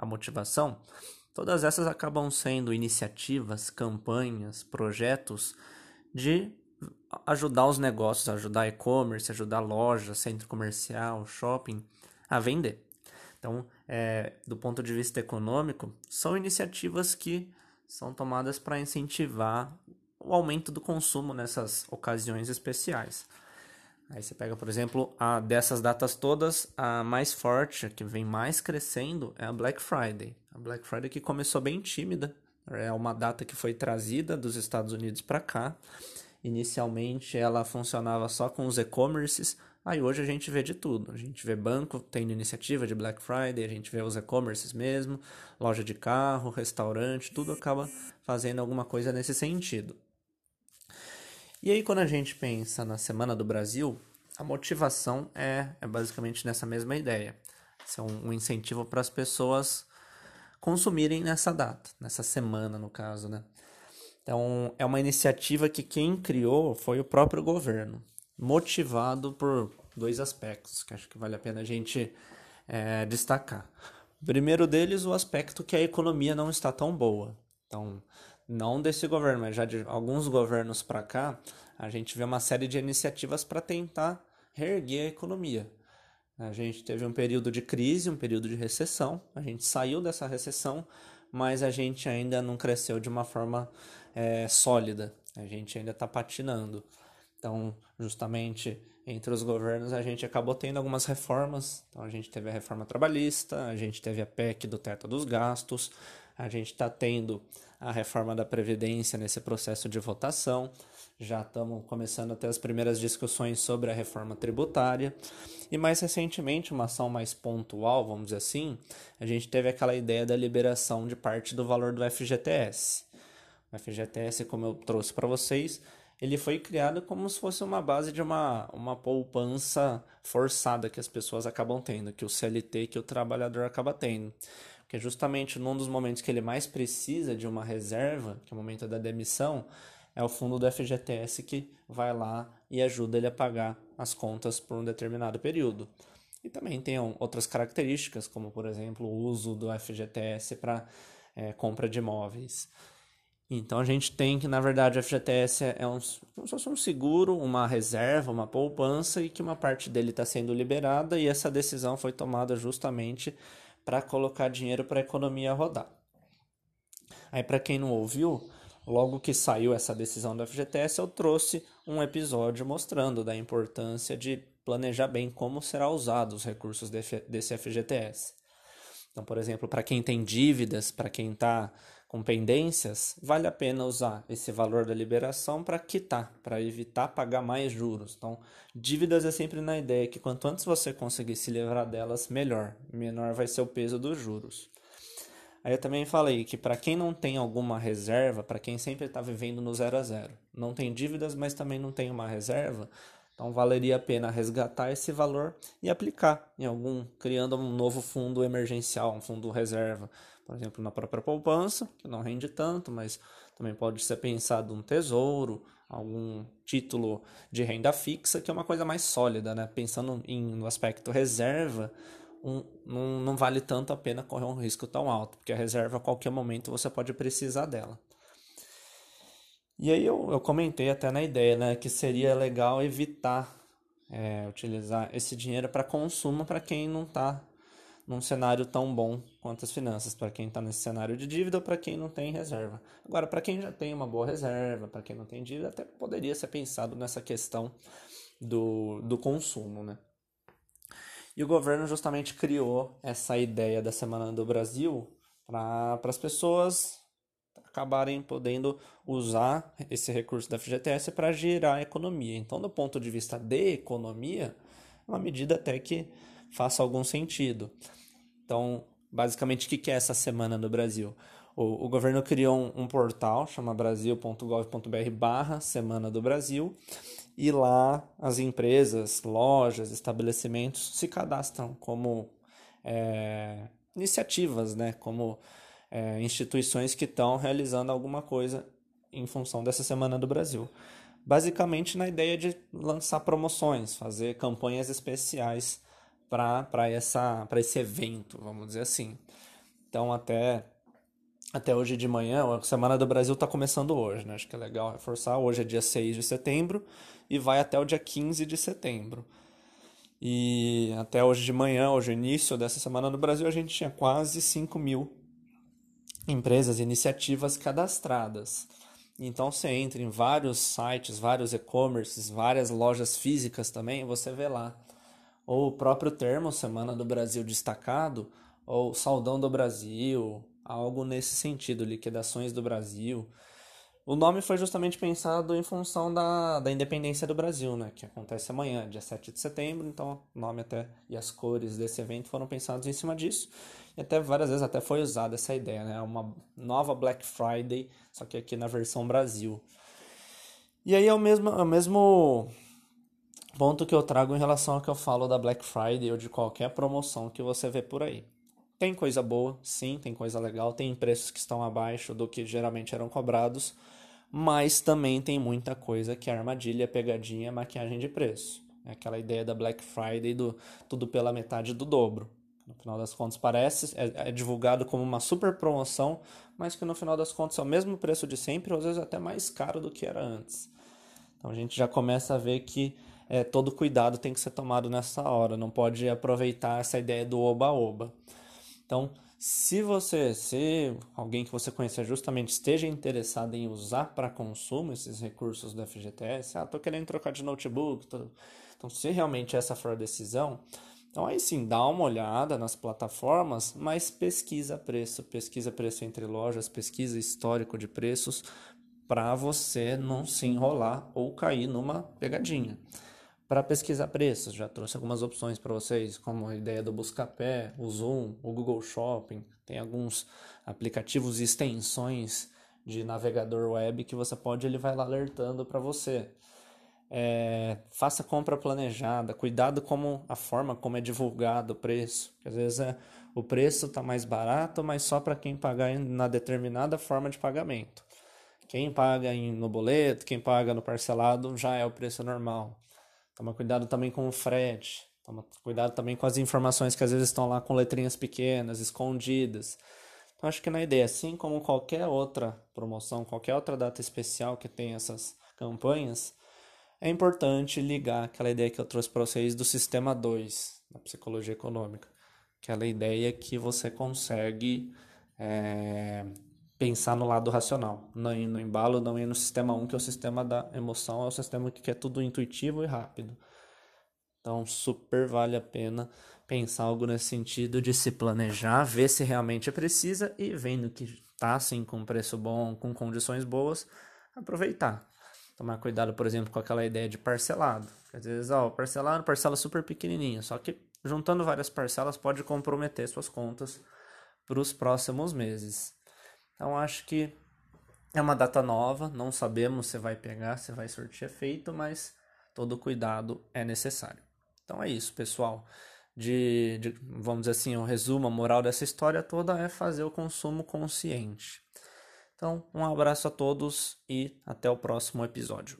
a motivação, todas essas acabam sendo iniciativas, campanhas, projetos de ajudar os negócios, ajudar e-commerce, ajudar loja, centro comercial, shopping a vender. Então, é, do ponto de vista econômico, são iniciativas que são tomadas para incentivar o aumento do consumo nessas ocasiões especiais. Aí você pega, por exemplo, a dessas datas todas, a mais forte, a que vem mais crescendo, é a Black Friday. A Black Friday que começou bem tímida, é uma data que foi trazida dos Estados Unidos para cá. Inicialmente ela funcionava só com os e-commerces, aí hoje a gente vê de tudo. A gente vê banco tendo iniciativa de Black Friday, a gente vê os e-commerces mesmo, loja de carro, restaurante, tudo acaba fazendo alguma coisa nesse sentido. E aí, quando a gente pensa na Semana do Brasil, a motivação é, é basicamente nessa mesma ideia. Isso é um, incentivo para as pessoas consumirem nessa data, nessa semana, no caso, né? Então, é uma iniciativa que quem criou foi o próprio governo, motivado por dois aspectos que acho que vale a pena a gente é, destacar. O primeiro deles, o aspecto que a economia não está tão boa. Então, não desse governo, mas já de alguns governos para cá, a gente vê uma série de iniciativas para tentar reerguer a economia. A gente teve um período de crise, um período de recessão, a gente saiu dessa recessão, mas a gente ainda não cresceu de uma forma é, sólida, a gente ainda está patinando. Então, justamente entre os governos, a gente acabou tendo algumas reformas. Então, a gente teve a reforma trabalhista, a gente teve a PEC do teto dos gastos, a gente está tendo a reforma da Previdência nesse processo de votação. Já estamos começando a ter as primeiras discussões sobre a reforma tributária. E mais recentemente, uma ação mais pontual, vamos dizer assim, a gente teve aquela ideia da liberação de parte do valor do FGTS. O FGTS, como eu trouxe para vocês, ele foi criado como se fosse uma base de uma, uma poupança forçada que as pessoas acabam tendo, que o CLT, que o trabalhador acaba tendo. Porque justamente num dos momentos que ele mais precisa de uma reserva, que é o momento da demissão, é o fundo do FGTS que vai lá e ajuda ele a pagar as contas por um determinado período. E também tem outras características, como por exemplo o uso do FGTS para é, compra de imóveis. Então a gente tem que, na verdade, o FGTS é um, como se fosse um seguro, uma reserva, uma poupança e que uma parte dele está sendo liberada e essa decisão foi tomada justamente para colocar dinheiro para a economia rodar. Aí, para quem não ouviu, logo que saiu essa decisão do FGTS, eu trouxe um episódio mostrando da importância de planejar bem como será usado os recursos desse FGTS. Então, por exemplo, para quem tem dívidas, para quem está com pendências, vale a pena usar esse valor da liberação para quitar, para evitar pagar mais juros. Então, dívidas é sempre na ideia que quanto antes você conseguir se livrar delas, melhor, menor vai ser o peso dos juros. Aí eu também falei que para quem não tem alguma reserva, para quem sempre está vivendo no zero a zero, não tem dívidas, mas também não tem uma reserva, então valeria a pena resgatar esse valor e aplicar em algum, criando um novo fundo emergencial, um fundo reserva, por exemplo, na própria poupança, que não rende tanto, mas também pode ser pensado um tesouro, algum título de renda fixa, que é uma coisa mais sólida, né? Pensando em, no aspecto reserva, um, não, não vale tanto a pena correr um risco tão alto, porque a reserva a qualquer momento você pode precisar dela. E aí eu, eu comentei até na ideia, né, que seria legal evitar é, utilizar esse dinheiro para consumo para quem não está num cenário tão bom quanto as finanças, para quem está nesse cenário de dívida ou para quem não tem reserva. Agora, para quem já tem uma boa reserva, para quem não tem dívida, até poderia ser pensado nessa questão do, do consumo, né? E o governo justamente criou essa ideia da Semana do Brasil para as pessoas acabarem podendo usar esse recurso da FGTS para gerar economia. Então, do ponto de vista de economia, é uma medida até que faça algum sentido. Então, basicamente, o que é essa semana no Brasil? O, o governo criou um, um portal, chama brasil.gov.br barra Semana do Brasil, e lá as empresas, lojas, estabelecimentos se cadastram como é, iniciativas, né? como é, instituições que estão realizando alguma coisa em função dessa Semana do Brasil. Basicamente na ideia de lançar promoções, fazer campanhas especiais para esse evento, vamos dizer assim. Então até até hoje de manhã, a Semana do Brasil está começando hoje, né? Acho que é legal reforçar. Hoje é dia 6 de setembro e vai até o dia 15 de setembro. E até hoje de manhã, hoje início dessa Semana do Brasil, a gente tinha quase 5 mil empresas iniciativas cadastradas. Então você entra em vários sites, vários e-commerces, várias lojas físicas também, você vê lá. Ou o próprio termo Semana do Brasil destacado, ou Saudão do Brasil, algo nesse sentido, liquidações do Brasil. O nome foi justamente pensado em função da, da independência do Brasil, né, que acontece amanhã, dia 7 de setembro, então o nome até e as cores desse evento foram pensados em cima disso. E até várias vezes até foi usada essa ideia, né, uma nova Black Friday, só que aqui na versão Brasil. E aí é o mesmo, é o mesmo ponto que eu trago em relação ao que eu falo da Black Friday ou de qualquer promoção que você vê por aí. Tem coisa boa, sim, tem coisa legal, tem preços que estão abaixo do que geralmente eram cobrados, mas também tem muita coisa que é armadilha, pegadinha, maquiagem de preço. É aquela ideia da Black Friday do tudo pela metade do dobro. No final das contas, parece, é, é, divulgado como uma super promoção, mas que no final das contas é o mesmo preço de sempre, ou às vezes até mais caro do que era antes. Então a gente já começa a ver que é, todo cuidado tem que ser tomado nessa hora, não pode aproveitar essa ideia do oba-oba. Então, se você, se alguém que você conhecer justamente esteja interessado em usar para consumo esses recursos do FGTS, ah, tô querendo trocar de notebook, tô... então se realmente essa for a decisão, então aí sim, dá uma olhada nas plataformas, mas pesquisa preço, pesquisa preço entre lojas, pesquisa histórico de preços para você não se enrolar ou cair numa pegadinha para pesquisar preços. Já trouxe algumas opções para vocês, como a ideia do Buscapé, o Zoom, o Google Shopping. Tem alguns aplicativos e extensões de navegador web que você pode, ele vai lá alertando para você. É, faça compra planejada, cuidado como a forma como é divulgado o preço. Às vezes é, o preço está mais barato, mas só para quem pagar na determinada forma de pagamento. Quem paga no boleto, quem paga no parcelado já é o preço normal. Toma cuidado também com o frete. Toma cuidado também com as informações que às vezes estão lá com letrinhas pequenas, escondidas. Então acho que na ideia, assim como qualquer outra promoção, qualquer outra data especial que tem essas campanhas, é importante ligar aquela ideia que eu trouxe para vocês do sistema 2 da psicologia econômica. Aquela ideia que você consegue é, pensar no lado racional, não ir no embalo, não ir no sistema 1, que é o sistema da emoção, é o sistema que quer tudo intuitivo e rápido. Então, super vale a pena pensar algo nesse sentido de se planejar, ver se realmente precisa e vendo que está assim com preço bom, com condições boas, aproveitar. Tomar cuidado, por exemplo, com aquela ideia de parcelado. Às vezes, ó, parcelado, parcela super pequenininha, só que juntando várias parcelas pode comprometer suas contas para os próximos meses. Então acho que é uma data nova, não sabemos se vai pegar, se vai surtir efeito, mas todo cuidado é necessário. Então é isso, pessoal. De, de, vamos dizer assim, o resumo, a moral dessa história toda é fazer o consumo consciente. Então, um abraço a todos e até o próximo episódio.